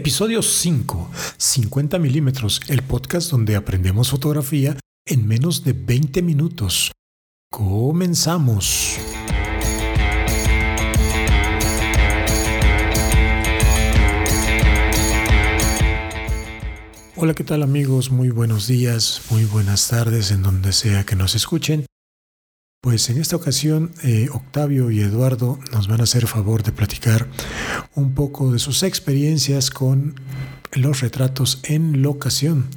Episodio 5, 50 milímetros, el podcast donde aprendemos fotografía en menos de 20 minutos. Comenzamos. Hola, ¿qué tal amigos? Muy buenos días, muy buenas tardes en donde sea que nos escuchen. Pues en esta ocasión eh, Octavio y Eduardo nos van a hacer favor de platicar un poco de sus experiencias con los retratos en locación.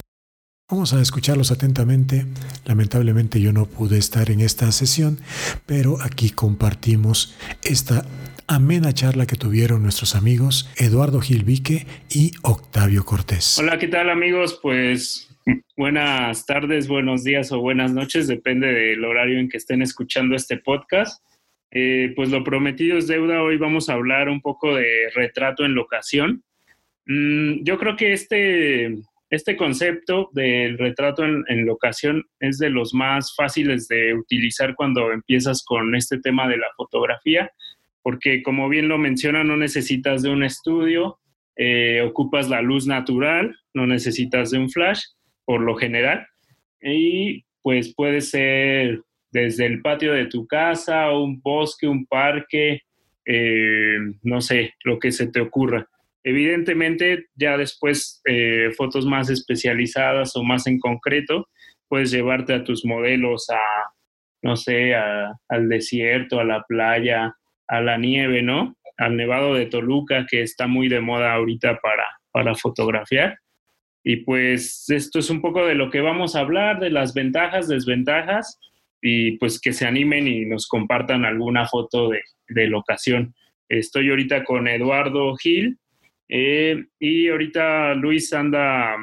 Vamos a escucharlos atentamente. Lamentablemente yo no pude estar en esta sesión, pero aquí compartimos esta amena charla que tuvieron nuestros amigos Eduardo Gilvique y Octavio Cortés. Hola, ¿qué tal amigos? Pues buenas tardes, buenos días o buenas noches, depende del horario en que estén escuchando este podcast. Eh, pues lo prometido es deuda, hoy vamos a hablar un poco de retrato en locación. Mm, yo creo que este, este concepto del retrato en, locación es de los más fáciles de utilizar cuando empiezas con este tema de la fotografía, porque como bien lo menciona, no necesitas de un estudio, eh, ocupas la luz natural, no necesitas de un flash por lo general. Y pues puede ser desde el patio de tu casa, un bosque, un parque, eh, no sé, lo que se te ocurra. Evidentemente, ya después eh, fotos más especializadas o más en concreto, puedes llevarte a tus modelos a, no sé, al desierto, a la playa, a la nieve, ¿no? Al nevado de Toluca, que está muy de moda ahorita para, para fotografiar. Y pues esto es un poco de lo que vamos a hablar, de las ventajas, desventajas, y pues que se animen y nos compartan alguna foto de, de locación. Estoy ahorita con Eduardo Gil eh, y ahorita Luis anda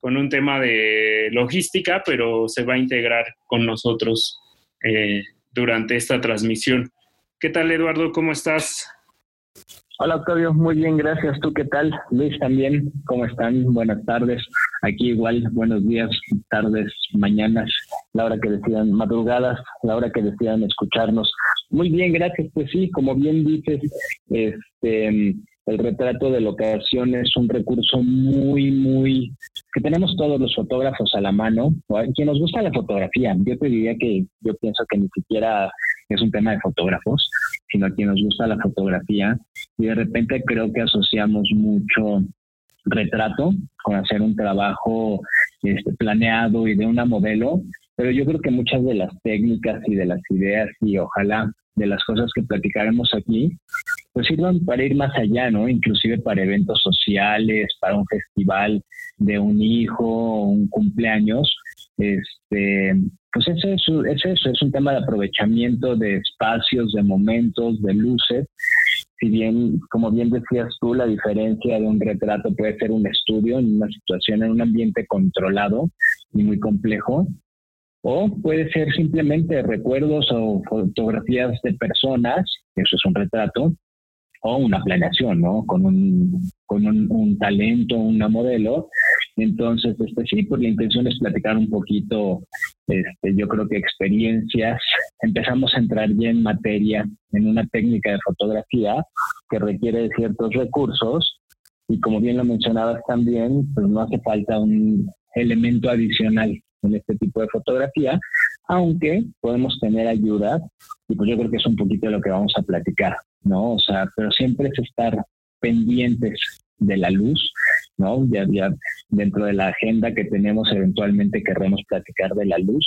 con un tema de logística, pero se va a integrar con nosotros eh, durante esta transmisión. ¿Qué tal Eduardo? ¿Cómo estás? Hola Octavio, muy bien, gracias. ¿Tú qué tal? Luis también, ¿cómo están? Buenas tardes. Aquí igual, buenos días, tardes, mañanas, la hora que decidan, madrugadas, la hora que decidan escucharnos. Muy bien, gracias. Pues sí, como bien dices, este, el retrato de locación es un recurso muy, muy que tenemos todos los fotógrafos a la mano. Quien nos gusta la fotografía, yo te diría que yo pienso que ni siquiera es un tema de fotógrafos, sino a quien nos gusta la fotografía. Y de repente creo que asociamos mucho retrato con hacer un trabajo este, planeado y de una modelo, pero yo creo que muchas de las técnicas y de las ideas y ojalá de las cosas que platicaremos aquí, pues sirvan para ir más allá, ¿no? Inclusive para eventos sociales, para un festival de un hijo, un cumpleaños, este, pues eso es, es eso, es un tema de aprovechamiento de espacios, de momentos, de luces. Si bien, como bien decías tú, la diferencia de un retrato puede ser un estudio en una situación, en un ambiente controlado y muy complejo, o puede ser simplemente recuerdos o fotografías de personas, eso es un retrato, o una planeación, ¿no? Con un, con un, talento, una modelo. Entonces, este, sí, pues la intención es platicar un poquito, este, yo creo que experiencias. Empezamos a entrar ya en materia, en una técnica de fotografía que requiere de ciertos recursos y como bien lo mencionabas también, pues no hace falta un elemento adicional en este tipo de fotografía, aunque podemos tener ayuda y pues yo creo que es un poquito de lo que vamos a platicar. ¿no? O sea, pero siempre es estar pendientes de la luz, ¿no? Ya, ya dentro de la agenda que tenemos, eventualmente querremos platicar de la luz,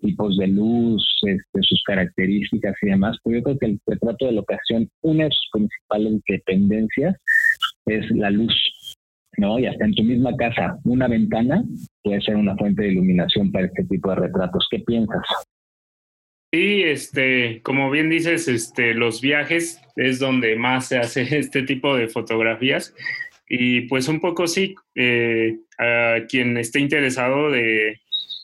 tipos de luz, este, sus características y demás, pero yo creo que el retrato de locación, una de sus principales dependencias es la luz, ¿no? Y hasta en tu misma casa, una ventana puede ser una fuente de iluminación para este tipo de retratos. ¿Qué piensas? Sí, este, como bien dices, este, los viajes es donde más se hace este tipo de fotografías. Y pues un poco sí, eh, a quien esté interesado de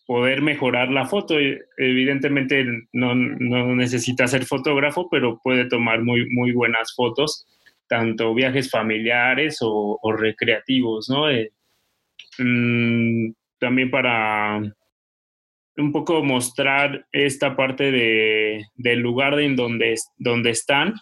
poder mejorar la foto, evidentemente no, no, necesita ser fotógrafo, pero puede tomar muy, muy buenas fotos, tanto viajes familiares o, recreativos, ¿no? Eh, mm, también para un poco mostrar esta parte de, del lugar en donde, donde están,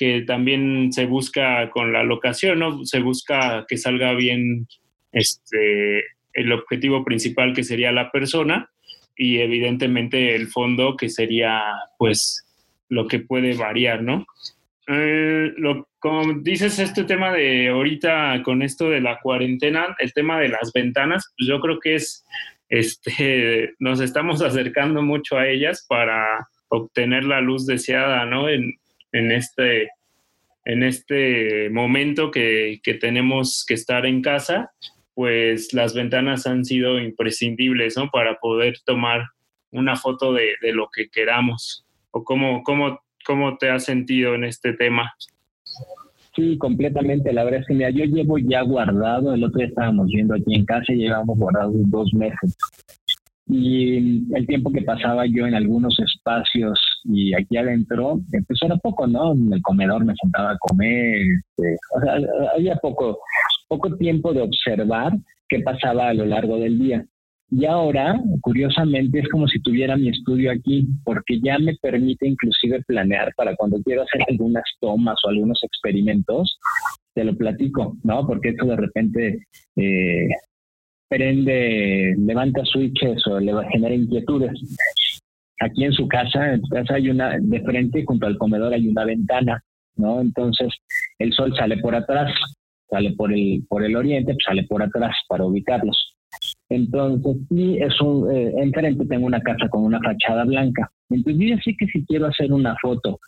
que también se busca con la locación, ¿no? Se busca que salga bien este, el objetivo principal que sería la persona y evidentemente el fondo que sería pues lo que puede variar, ¿no? Eh, como dices, este tema de ahorita con esto de la cuarentena, el tema de las ventanas, pues yo creo que es, este, nos estamos acercando mucho a ellas para obtener la luz deseada, ¿no? En, en este, en este momento que, que tenemos que estar en casa, pues las ventanas han sido imprescindibles, ¿no? Para poder tomar una foto de, de lo que queramos. ¿O cómo, cómo, cómo te has sentido en este tema? Sí, completamente. La verdad es que mira, yo llevo ya guardado, el otro día estábamos viendo aquí en casa y llevamos guardados dos meses. Y el tiempo que pasaba yo en algunos espacios y aquí adentro, pues era poco, ¿no? En el comedor me sentaba a comer, este, o sea, había poco, poco tiempo de observar qué pasaba a lo largo del día. Y ahora, curiosamente, es como si tuviera mi estudio aquí, porque ya me permite inclusive planear para cuando quiero hacer algunas tomas o algunos experimentos, te lo platico, ¿no? Porque esto de repente eh, prende, levanta switches o le va a generar inquietudes. Aquí en su casa, en su casa hay una, de frente junto al comedor hay una ventana, ¿no? Entonces el sol sale por atrás, sale por el, por el oriente, pues sale por atrás para ubicarlos. Entonces, sí, es un, eh, enfrente tengo una casa con una fachada blanca. Entonces, yo sé que si quiero hacer una foto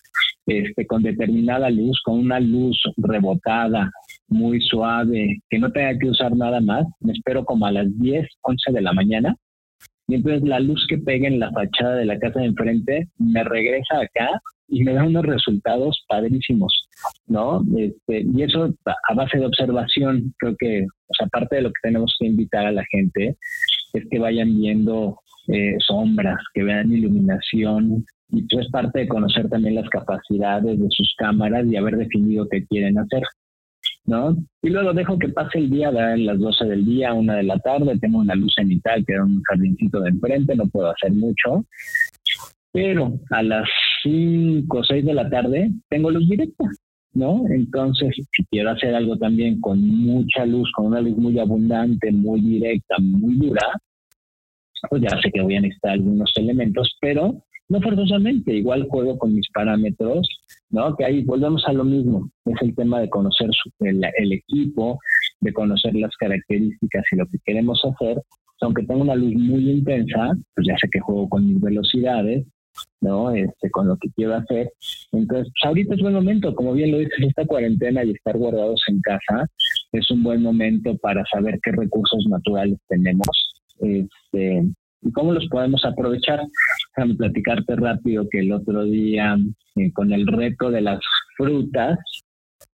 este, con determinada luz, con una luz rebotada, muy suave, que no tenga que usar nada más, me espero como a las 10, 11 de la mañana. Y entonces la luz que pega en la fachada de la casa de enfrente me regresa acá y me da unos resultados padrísimos, ¿no? Este, y eso a base de observación, creo que, o sea, aparte de lo que tenemos que invitar a la gente, es que vayan viendo eh, sombras, que vean iluminación, y eso pues es parte de conocer también las capacidades de sus cámaras y haber definido qué quieren hacer. ¿No? Y luego dejo que pase el día, a las 12 del día, una de la tarde, tengo una luz en mitad, que era un jardincito de enfrente, no puedo hacer mucho, pero a las 5 o 6 de la tarde tengo luz directa, ¿no? Entonces, si quiero hacer algo también con mucha luz, con una luz muy abundante, muy directa, muy dura, pues ya sé que voy a necesitar algunos elementos, pero no forzosamente, igual juego con mis parámetros, ¿no? Que ahí volvemos a lo mismo, es el tema de conocer el, equipo, de conocer las características y lo que queremos hacer. Aunque tengo una luz muy intensa, pues ya sé que juego con mis velocidades, ¿no? Este, con lo que quiero hacer. Entonces, pues ahorita es buen momento, como bien lo dices, esta cuarentena y estar guardados en casa es un buen momento para saber qué recursos naturales tenemos. Este, y cómo los podemos aprovechar. Déjame platicarte rápido que el otro día, eh, con el reto de las frutas,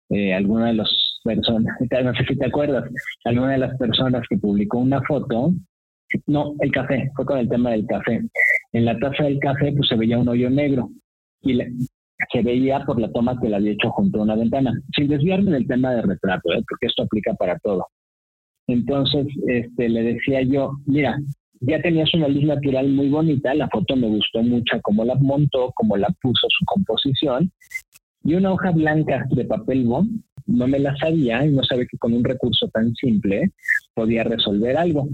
eh, alguna de las personas, no sé si te acuerdas, alguna de las personas que publicó una foto, no, el café, fue con el tema del café. En la taza del café pues se veía un hoyo negro y se veía por la toma que le había hecho junto a una ventana, sin desviarme del tema de retrato, ¿eh? porque esto aplica para todo. Entonces, este, le decía yo, mira, ya tenías una luz natural muy bonita, la foto me gustó mucho cómo la montó, cómo la puso su composición, y una hoja blanca de papel bond, no me la sabía y no sabía que con un recurso tan simple podía resolver algo.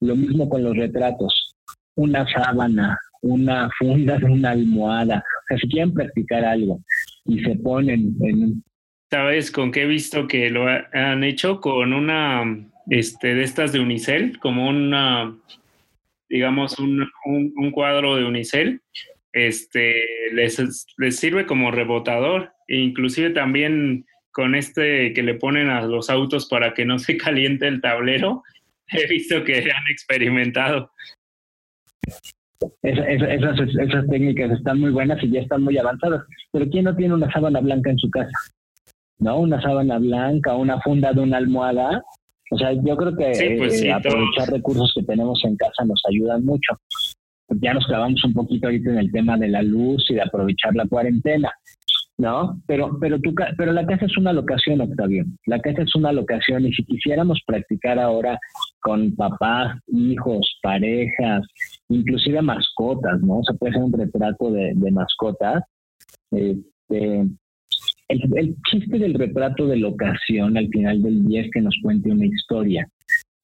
Lo mismo con los retratos, una sábana, una funda de una almohada, o sea, si quieren practicar algo y se ponen en... ¿Sabes con qué he visto que lo han hecho? Con una, este, de estas de unicel, como una digamos, un, un, cuadro de unicel, este, les, les, sirve como rebotador, e inclusive también con este que le ponen a los autos para que no se caliente el tablero, he visto que han experimentado. esas, esas técnicas están muy buenas y ya están muy avanzadas, pero ¿quién no tiene una sábana blanca en su casa? ¿No? Una sábana blanca, una funda de una almohada, o sea, yo creo que pues eh, aprovechar recursos que tenemos en casa nos ayudan mucho. Ya nos clavamos un poquito ahorita en el tema de la luz y de aprovechar la cuarentena, ¿no? Pero, pero, tu, pero la casa es una locación, Octavio. La casa es una locación y si quisiéramos practicar ahora con papás, hijos, parejas, inclusive mascotas, ¿no? O sea, puede ser un retrato de, de mascotas. Este, el, chiste del retrato de locación al final del día es que nos cuente una historia,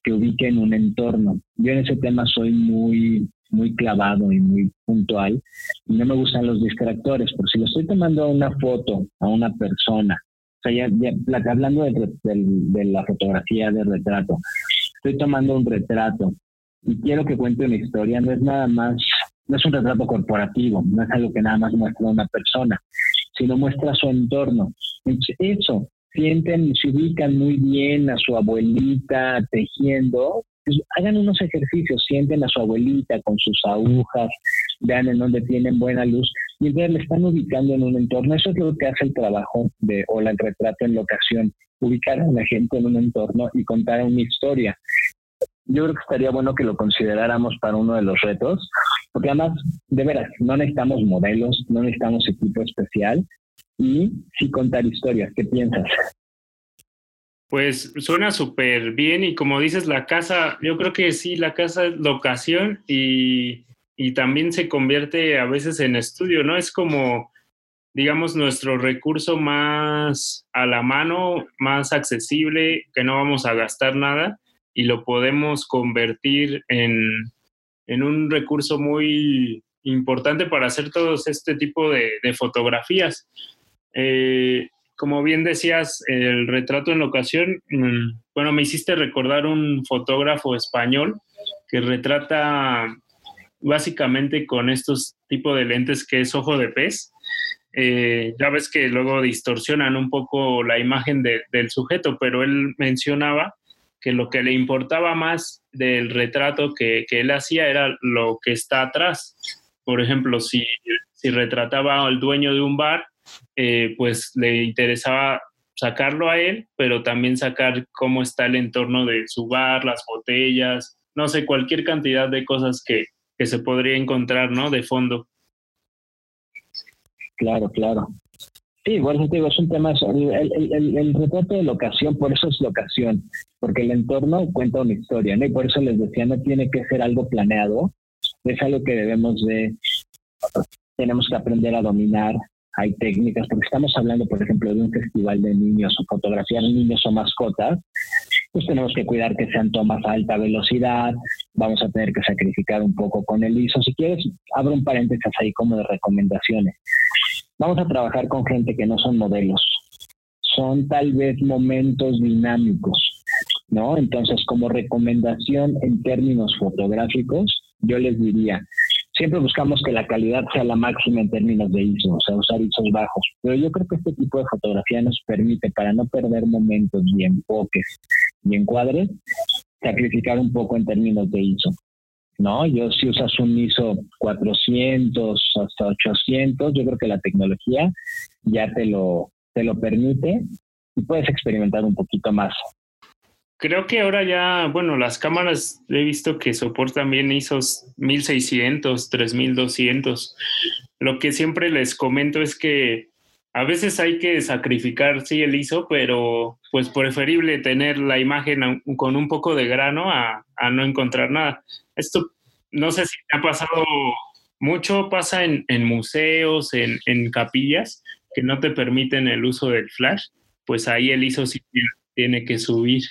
que ubique en un entorno. Yo en ese tema soy muy, muy clavado y muy puntual y no me gustan los distractores, porque si le estoy tomando una foto a una persona, o sea, ya, hablando de, de la fotografía de retrato, estoy tomando un retrato y quiero que cuente una historia, no es nada más, no es un retrato corporativo, no es algo que nada más muestra una persona, sino muestra su entorno. Eso, sienten, se ubican muy bien a su abuelita tejiendo, pues hagan unos ejercicios, sienten a su abuelita con sus agujas, vean en dónde tienen buena luz, y entonces le están ubicando en un entorno. Eso es lo que hace el trabajo de, o el retrato en locación, ubicar a la gente en un entorno y contar una historia. Yo creo que estaría bueno que lo consideráramos para uno de los retos, porque además, de veras, no necesitamos modelos, no necesitamos equipo especial y sí contar historias. ¿Qué piensas? Pues suena súper bien y como dices, la casa, yo creo que sí, la casa es locación y, y también se convierte a veces en estudio, ¿no? Es como, digamos, nuestro recurso más a la mano, más accesible, que no vamos a gastar nada y lo podemos convertir en, en un recurso muy importante para hacer todos este tipo de, de fotografías. Eh, como bien decías, el retrato en la ocasión, mm, bueno, me hiciste recordar un fotógrafo español que retrata básicamente con estos tipos de lentes que es ojo de pez. Eh, ya ves que luego distorsionan un poco la imagen del sujeto, pero él mencionaba que lo que le importaba más del retrato que, que él hacía era lo que está atrás. Por ejemplo, si, si retrataba al dueño de un bar, eh, pues le interesaba sacarlo a él, pero también sacar cómo está el entorno de su bar, las botellas, no sé, cualquier cantidad de cosas que, que se podría encontrar, ¿no? De fondo. Claro, claro. Sí, bueno, te digo, es un tema, el, el, el, retrato de locación, por eso es locación, porque el entorno cuenta una historia, ¿no? Y por eso les decía, no tiene que ser algo planeado, es algo que debemos de, tenemos que aprender a dominar, hay técnicas, porque estamos hablando, por ejemplo, de un festival de niños o fotografiar niños o mascotas, pues tenemos que cuidar que sean tomas a alta velocidad, vamos a tener que sacrificar un poco con el ISO. Si quieres, abro un paréntesis ahí como de recomendaciones. Vamos a trabajar con gente que no son modelos, son tal vez momentos dinámicos, ¿no? Entonces, como recomendación en términos fotográficos, yo les diría, siempre buscamos que la calidad sea la máxima en términos de ISO, o sea, usar ISOs bajos. Pero yo creo que este tipo de fotografía nos permite, para no perder momentos y enfoques y encuadres, sacrificar un poco en términos de ISO. ¿No? Yo si usas un ISO 400 hasta 800, yo creo que la tecnología ya te lo, te lo permite y puedes experimentar un poquito más. Creo que ahora ya, bueno, las cámaras he visto que soportan bien ISOs 1600, 3200. Lo que siempre les comento es que a veces hay que sacrificar, sí, el ISO, pero pues preferible tener la imagen con un poco de grano a, no encontrar nada. Esto no sé si ha pasado mucho, pasa en, museos, en capillas, que no te permiten el uso del flash, pues ahí el ISO sí tiene que subir.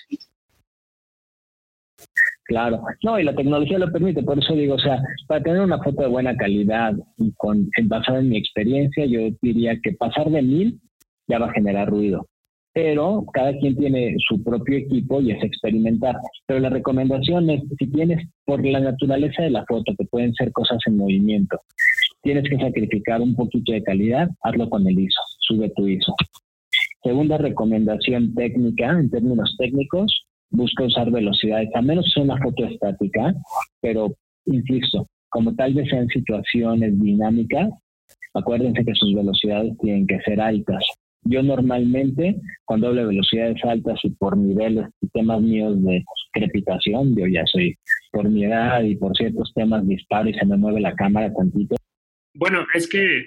Claro, no, y la tecnología lo permite, por eso digo, o sea, para tener una foto de buena calidad y con, basada en mi experiencia, yo diría que pasar de mil ya va a generar ruido. Pero cada quien tiene su propio equipo y es experimentar. Pero la recomendación es, si tienes, por la naturaleza de la foto, que pueden ser cosas en movimiento, tienes que sacrificar un poquito de calidad, hazlo con el ISO, sube tu ISO. Segunda recomendación técnica, en términos técnicos, busca usar velocidades, a menos sea una foto estática, pero insisto, como tal vez sean situaciones dinámicas, acuérdense que sus velocidades tienen que ser altas. Yo normalmente, cuando hablo de velocidades altas y por niveles y temas míos de crepitación, yo ya soy por mi edad y por ciertos temas disparo y se me mueve la cámara tantito. Bueno, es que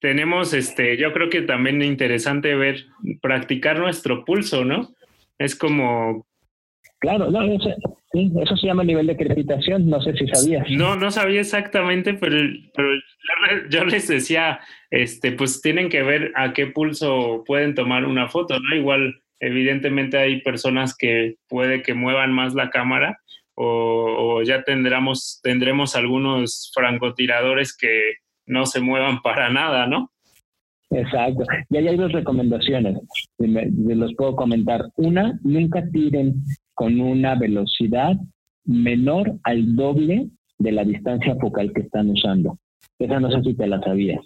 tenemos, este, yo creo que también es interesante ver, practicar nuestro pulso, ¿no? Es como Claro, no, Sí, eso se llama nivel de crepitación, no sé si sabías. No, no sabía exactamente, pero, pero yo, les decía, este, pues tienen que ver a qué pulso pueden tomar una foto, ¿no? Igual, evidentemente hay personas que puede que muevan más la cámara o, ya tendremos, tendremos algunos francotiradores que no se muevan para nada, ¿no? Exacto. Y ahí hay dos recomendaciones, me, los puedo comentar. Una, nunca tiren con una velocidad menor al doble de la distancia focal que están usando. Esa no sé si te la sabías.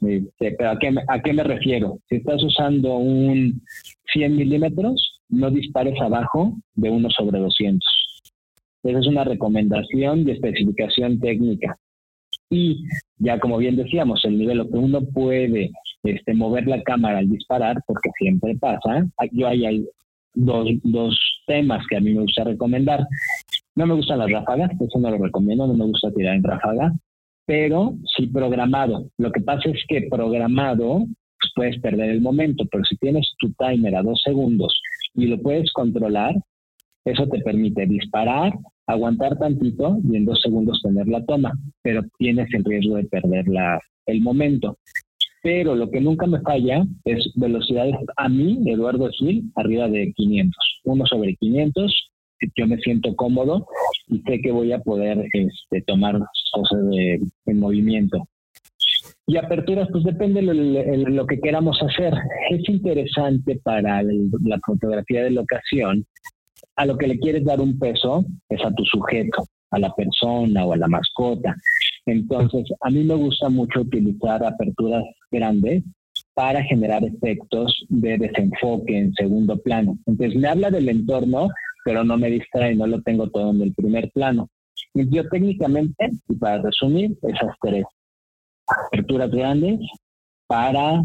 Este, pero ¿a qué, ¿a qué me refiero? Si estás usando un 100 milímetros, no dispares abajo de 1 sobre 200. Esa es una recomendación de especificación técnica. Y ya como bien decíamos, el nivel que uno puede este, mover la cámara al disparar, porque siempre pasa. Yo ahí hay dos, dos temas que a mí me gusta recomendar. No me gustan las ráfagas, eso no lo recomiendo, no me gusta tirar en ráfaga, pero sí programado. Lo que pasa es que programado pues, puedes perder el momento, pero si tienes tu timer a dos segundos y lo puedes controlar, eso te permite disparar, aguantar tantito y en dos segundos tener la toma, pero tienes el riesgo de perder la, el momento pero lo que nunca me falla es velocidades a mí, Eduardo Gil, arriba de 500, uno sobre 500, yo me siento cómodo y sé que voy a poder este, tomar cosas de, en movimiento. Y aperturas, pues depende de lo, que queramos hacer. Es interesante para la fotografía de locación, a lo que le quieres dar un peso es a tu sujeto, a la persona o a la mascota. Entonces, a mí me gusta mucho utilizar aperturas grandes para generar efectos de desenfoque en segundo plano. Entonces, me habla del entorno, pero no me distrae, no lo tengo todo en el primer plano. Y yo técnicamente, y para resumir, esas tres. Aperturas grandes para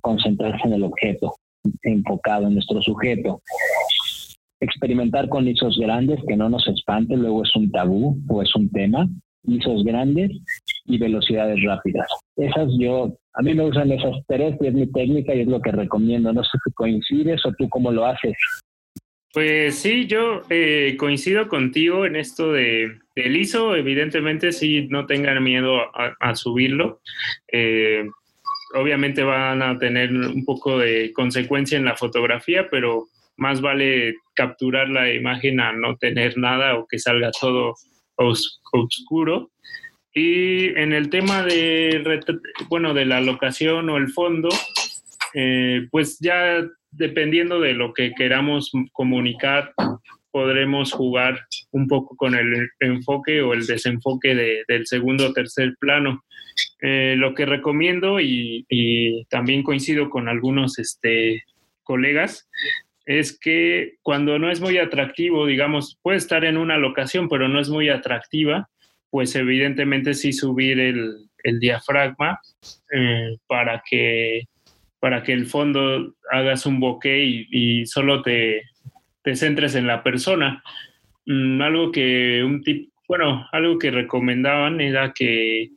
concentrarse en el objeto, enfocado en nuestro sujeto. Experimentar con ISOs grandes, que no nos espante, luego es un tabú o es un tema ISOs grandes y velocidades rápidas. Esas yo, a mí me usan esas tres y es mi técnica y es lo que recomiendo. No sé si coincides o tú cómo lo haces. Pues sí, yo eh, coincido contigo en esto de, del ISO. Evidentemente, sí, no tengan miedo a, subirlo. Eh, obviamente van a tener un poco de consecuencia en la fotografía, pero más vale capturar la imagen a no tener nada o que salga todo oscuro. Y en el tema de, bueno, de la locación o el fondo, eh, pues ya dependiendo de lo que queramos comunicar, podremos jugar un poco con el enfoque o el desenfoque del segundo o tercer plano. Eh, lo que recomiendo y, y, también coincido con algunos este, colegas es que cuando no es muy atractivo, digamos, puede estar en una locación, pero no es muy atractiva, pues evidentemente sí subir el, diafragma eh, para, que, para que el fondo hagas un bokeh y, solo te, te, centres en la persona. Mm, algo que un tip, bueno, algo que recomendaban era que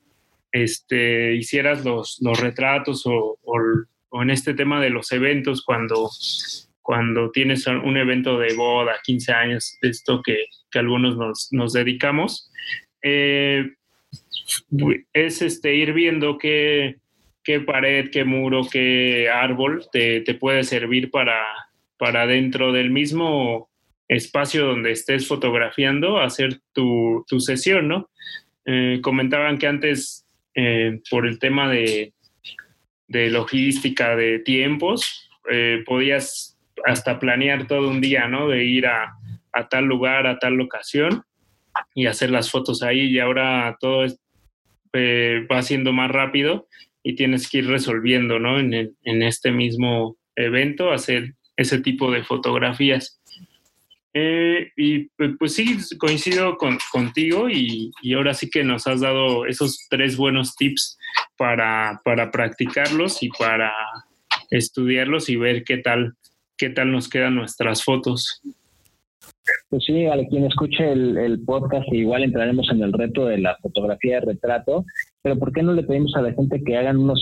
este, hicieras los, los retratos o, o en este tema de los eventos cuando cuando tienes un evento de boda, 15 años, esto que, algunos nos, dedicamos, eh, es este, ir viendo qué, qué, pared, qué muro, qué árbol te, puede servir para, para dentro del mismo espacio donde estés fotografiando, hacer tu, sesión, ¿no? Eh, comentaban que antes, eh, por el tema de, de logística, de tiempos, podías hasta planear todo un día, ¿no? De ir a, tal lugar, a tal locación y hacer las fotos ahí y ahora todo eh, va siendo más rápido y tienes que ir resolviendo, ¿no? En, este mismo evento, hacer ese tipo de fotografías. Eh, y pues sí, coincido contigo y, ahora sí que nos has dado esos tres buenos tips para practicarlos y para estudiarlos y ver qué tal qué tal nos quedan nuestras fotos. Pues sí, a quien escuche el, podcast, igual entraremos en el reto de la fotografía de retrato, pero ¿por qué no le pedimos a la gente que hagan unos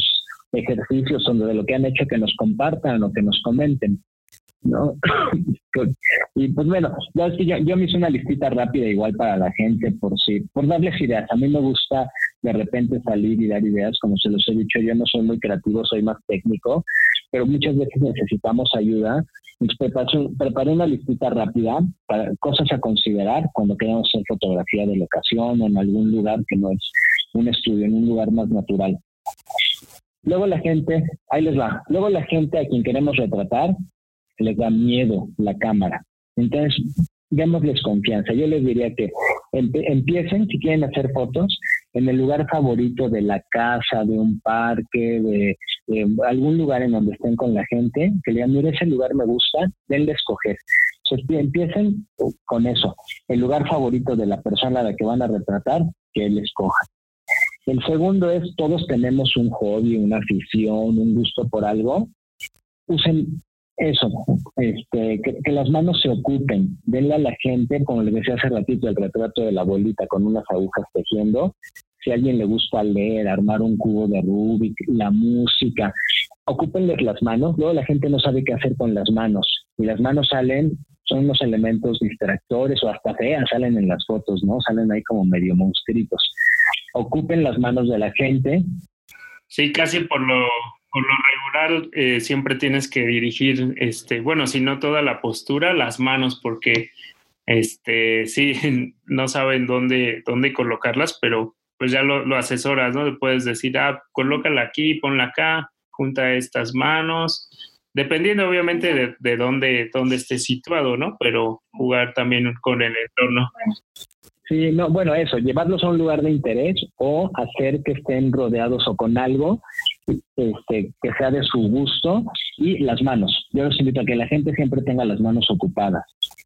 ejercicios donde de lo que han hecho que nos compartan o que nos comenten? ¿no? y pues bueno, yo, yo me hice una listita rápida igual para la gente por si, por darles ideas. A mí me gusta de repente salir y dar ideas, como se los he dicho, yo no soy muy creativo, soy más técnico, pero muchas veces necesitamos ayuda. Preparé, una listita rápida para cosas a considerar cuando queremos hacer fotografía de locación o en algún lugar que no es un estudio, en un lugar más natural. Luego la gente, ahí les va, luego la gente a quien queremos retratar les da miedo la cámara. Entonces, démosles confianza. Yo les diría que empiecen, si quieren hacer fotos, en el lugar favorito de la casa, de un parque, de, algún lugar en donde estén con la gente, que le digan, mire, ese lugar me gusta, denle escoger. empiecen con eso, el lugar favorito de la persona a la que van a retratar, que él escoja. El segundo es, todos tenemos un hobby, una afición, un gusto por algo. Usen eso, este, que, las manos se ocupen, denle a la gente, como les decía hace ratito, el retrato de la abuelita con unas agujas tejiendo. Si a alguien le gusta leer, armar un cubo de Rubik, la música, ocúpenles las manos. Luego la gente no sabe qué hacer con las manos y las manos salen, son unos elementos distractores o hasta feas, salen en las fotos, ¿no? Salen ahí como medio monstruitos. Ocupen las manos de la gente. Sí, casi por lo por lo regular eh, siempre tienes que dirigir, este, bueno, si no toda la postura, las manos, porque este, sí, no saben dónde, dónde colocarlas, pero pues ya lo, asesoras, ¿no? Le puedes decir, ah, colócala aquí, ponla acá, junta estas manos, dependiendo obviamente de, de dónde, dónde esté situado, ¿no? Pero jugar también con el entorno. Sí, no, bueno, eso, llevarlos a un lugar de interés o hacer que estén rodeados o con algo este, que sea de su gusto y las manos. Yo los invito a que la gente siempre tenga las manos ocupadas,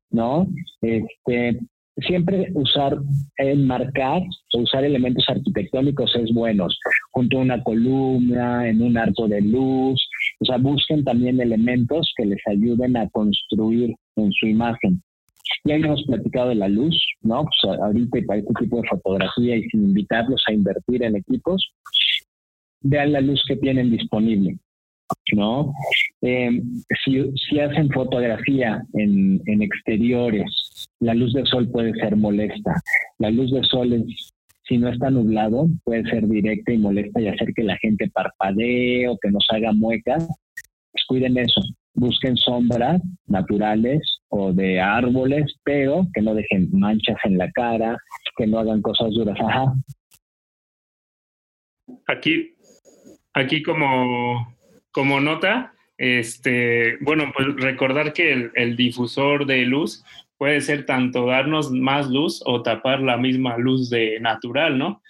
¿no? Este, siempre usar, enmarcar o usar elementos arquitectónicos es bueno, junto a una columna, en un arco de luz, o sea, busquen también elementos que les ayuden a construir en su imagen. Ya hemos platicado de la luz, ¿no? Pues ahorita para este tipo de fotografía y sin invitarlos a invertir en equipos, vean la luz que tienen disponible. ¿no? Eh, si, si, hacen fotografía en, en, exteriores, la luz del sol puede ser molesta. La luz del sol, es, si no está nublado, puede ser directa y molesta y hacer que la gente parpadee o que nos haga muecas. Pues cuiden eso. Busquen sombras naturales o de árboles, pero que no dejen manchas en la cara, que no hagan cosas duras. Ajá. Aquí, aquí como, como nota, este, bueno, pues recordar que el, difusor de luz puede ser tanto darnos más luz o tapar la misma luz de natural, ¿no?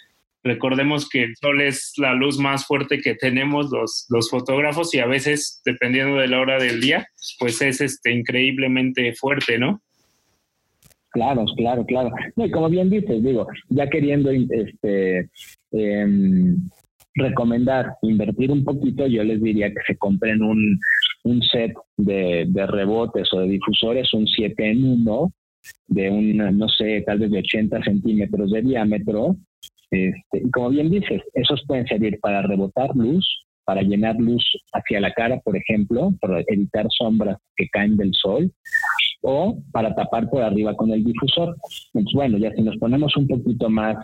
Recordemos que el sol es la luz más fuerte que tenemos los, los fotógrafos y a veces, dependiendo de la hora del día, pues es este, increíblemente fuerte, ¿no? Claro, claro, claro. y como bien dices, digo, ya queriendo este, em, recomendar invertir un poquito, yo les diría que se compren un, un set de, de, rebotes o de difusores, un 7 en 1, de un, no sé, tal vez de 80 centímetros de diámetro, este, como bien dices, esos pueden servir para rebotar luz, para llenar luz hacia la cara, por ejemplo, para evitar sombras que caen del sol, o para tapar por arriba con el difusor. Entonces, bueno, ya si nos ponemos un poquito más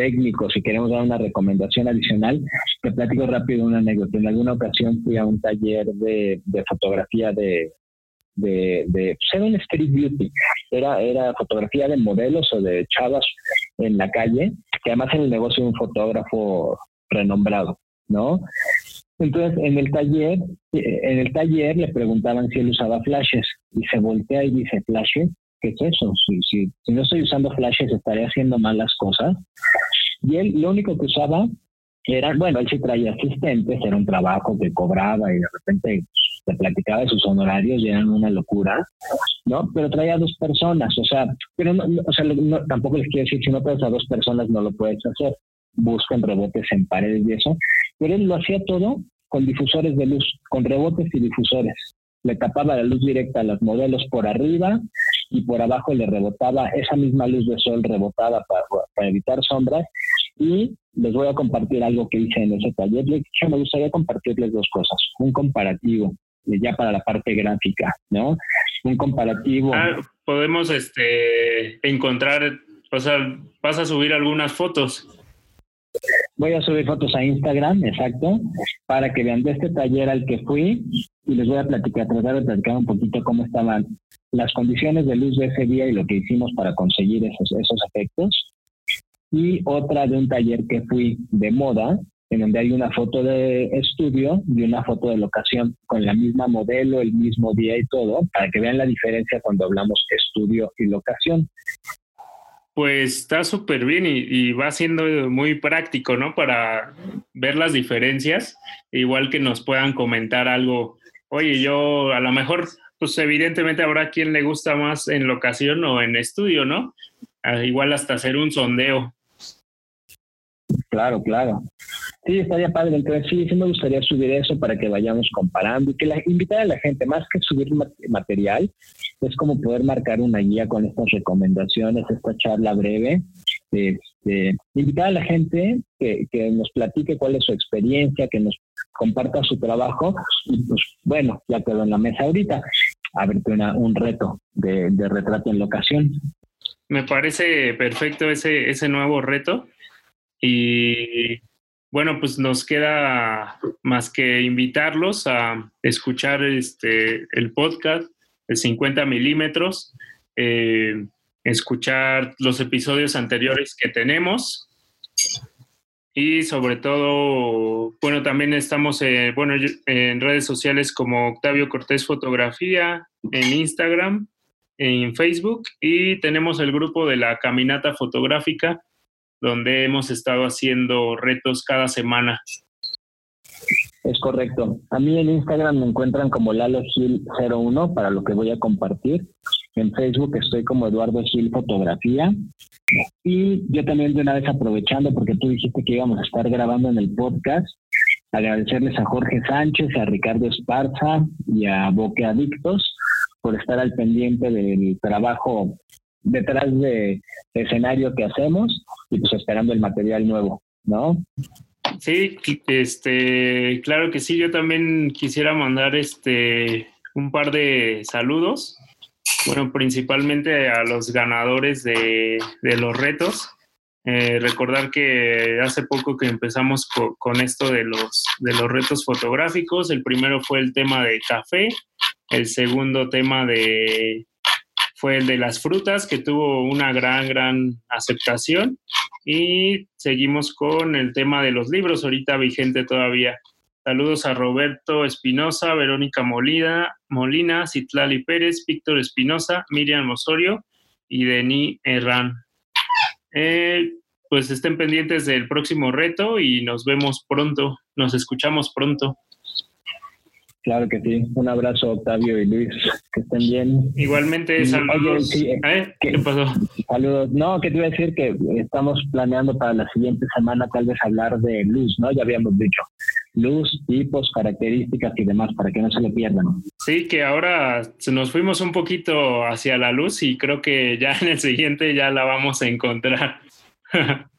técnicos, si queremos dar una recomendación adicional, te platico rápido una anécdota. En alguna ocasión fui a un taller de, fotografía de, de, de pues street beauty. Era, era fotografía de modelos o de chavas en la calle, que además en el negocio de un fotógrafo renombrado, ¿no? Entonces, en el taller, en el taller le preguntaban si él usaba flashes y se voltea y dice, ¿flashes? ¿Qué es eso? Si, si, no estoy usando flashes, estaré haciendo malas cosas. Y él lo único que usaba era, bueno, él sí traía asistentes, era un trabajo que cobraba y de repente se platicaba de sus honorarios y eran una locura, ¿no? Pero traía dos personas, o sea, pero no, o sea, tampoco les quiero decir, si no traes a dos personas no lo puedes hacer, buscan rebotes en paredes y eso, pero él lo hacía todo con difusores de luz, con rebotes y difusores. Le tapaba la luz directa a los modelos por arriba y por abajo le rebotaba esa misma luz de sol rebotada para, para evitar sombras y les voy a compartir algo que hice en ese taller. me gustaría compartirles dos cosas. Un comparativo ya para la parte gráfica, ¿no? Un comparativo. Ah, podemos este, encontrar, o sea, vas a subir algunas fotos. Voy a subir fotos a Instagram, exacto, para que vean de este taller al que fui y les voy a platicar, tratar de platicar un poquito cómo estaban las condiciones de luz de ese día y lo que hicimos para conseguir esos, esos efectos. Y otra de un taller que fui de moda, en donde hay una foto de estudio y una foto de locación con la misma modelo, el mismo día y todo, para que vean la diferencia cuando hablamos estudio y locación. Pues está súper bien y, va siendo muy práctico, ¿no? Para ver las diferencias, igual que nos puedan comentar algo. Oye, yo a lo mejor, pues evidentemente habrá quien le gusta más en locación o en estudio, ¿no? Ah, igual hasta hacer un sondeo. Claro, claro. Sí, estaría padre. Entonces, sí, sí me gustaría subir eso para que vayamos comparando y que la, invitar a la gente, más que subir material, es como poder marcar una guía con estas recomendaciones, esta charla breve. Invitar a la gente que, que nos platique cuál es su experiencia, que nos comparta su trabajo y pues bueno, ya quedó en la mesa ahorita, abrirte un reto de, de retrato en locación. Me parece perfecto ese, ese nuevo reto y bueno, pues nos queda más que invitarlos a escuchar este, el podcast de 50 milímetros, eh, escuchar los episodios anteriores que tenemos. Y sobre todo, bueno, también estamos eh, bueno, en redes sociales como Octavio Cortés Fotografía, en Instagram, en Facebook y tenemos el grupo de la Caminata Fotográfica donde hemos estado haciendo retos cada semana. Es correcto. A mí en Instagram me encuentran como Lalo Gil 01 para lo que voy a compartir. En Facebook estoy como Eduardo Gil Fotografía. Y yo también de una vez aprovechando, porque tú dijiste que íbamos a estar grabando en el podcast, agradecerles a Jorge Sánchez, a Ricardo Esparza y a Boque Adictos por estar al pendiente del trabajo detrás de escenario que hacemos y pues esperando el material nuevo, ¿no? Sí, este, claro que sí, yo también quisiera mandar este un par de saludos. Bueno, principalmente a los ganadores de, los retos. Eh, recordar que hace poco que empezamos con esto de los, de los retos fotográficos. El primero fue el tema de café, el segundo tema de fue el de las frutas, que tuvo una gran, gran aceptación. Y seguimos con el tema de los libros, ahorita vigente todavía. Saludos a Roberto Espinosa, Verónica Molina, Molina, Citlali Pérez, Víctor Espinosa, Miriam Osorio y Denis Herrán. Eh, pues estén pendientes del próximo reto y nos vemos pronto, nos escuchamos pronto. Claro que sí. Un abrazo, Octavio y Luis. Que estén bien. Igualmente, saludos. ¿Eh? ¿Qué pasó? Saludos. No, que te iba a decir que estamos planeando para la siguiente semana tal vez hablar de luz, ¿no? Ya habíamos dicho. Luz, tipos, características y demás, para que no se lo pierdan. Sí, que ahora nos fuimos un poquito hacia la luz y creo que ya en el siguiente ya la vamos a encontrar.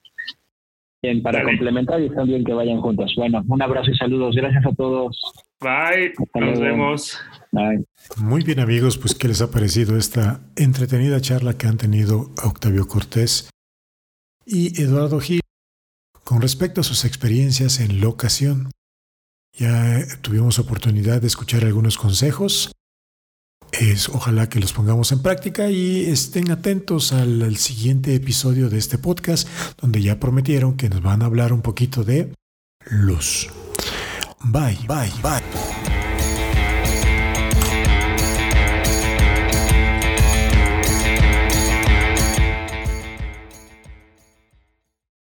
Bien, para complementar y también que vayan juntos. Bueno, un abrazo y saludos. Gracias a todos. Bye, nos vemos. Bye. Muy bien amigos, pues ¿qué les ha parecido esta entretenida charla que han tenido Octavio Cortés y Eduardo Gil con respecto a sus experiencias en locación? Ya tuvimos oportunidad de escuchar algunos consejos es, ojalá que los pongamos en práctica y estén atentos al, al siguiente episodio de este podcast, donde ya prometieron que nos van a hablar un poquito de luz. Bye, bye, bye.